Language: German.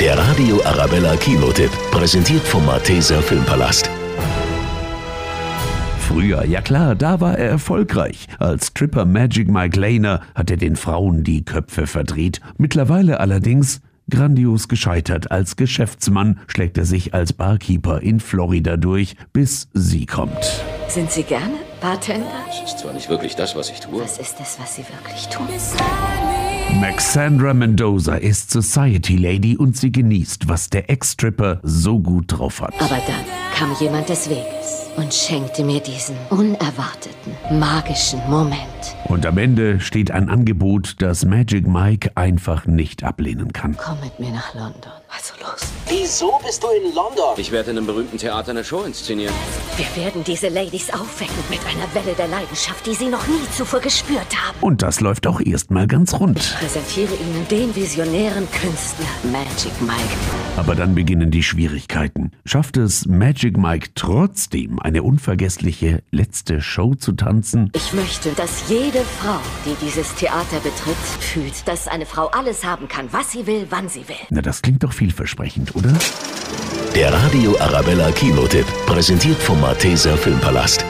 Der Radio Arabella Kinotipp, präsentiert vom Malteser Filmpalast. Früher, ja klar, da war er erfolgreich. Als Tripper Magic Mike Lehner hat er den Frauen die Köpfe verdreht. Mittlerweile allerdings grandios gescheitert. Als Geschäftsmann schlägt er sich als Barkeeper in Florida durch, bis sie kommt. Sind Sie gerne Bartender? Das ist zwar nicht wirklich das, was ich tue. Was ist es, was Sie wirklich tun? Maxandra Mendoza ist Society Lady und sie genießt, was der Ex-Stripper so gut drauf hat. Aber dann kam jemand des Weges und schenkte mir diesen unerwarteten, magischen Moment. Und am Ende steht ein Angebot, das Magic Mike einfach nicht ablehnen kann. Komm mit mir nach London. Also los. Wieso bist du in London? Ich werde in einem berühmten Theater eine Show inszenieren. Wir werden diese Ladies aufwecken mit einer Welle der Leidenschaft, die sie noch nie zuvor gespürt haben. Und das läuft auch erstmal ganz rund. Präsentiere ihnen den visionären Künstler Magic Mike. Aber dann beginnen die Schwierigkeiten. Schafft es Magic Mike trotzdem, eine unvergessliche letzte Show zu tanzen? Ich möchte, dass jede Frau, die dieses Theater betritt, fühlt, dass eine Frau alles haben kann, was sie will, wann sie will. Na, das klingt doch vielversprechend, oder? Der Radio Arabella Kinotipp, präsentiert vom Malteser Filmpalast.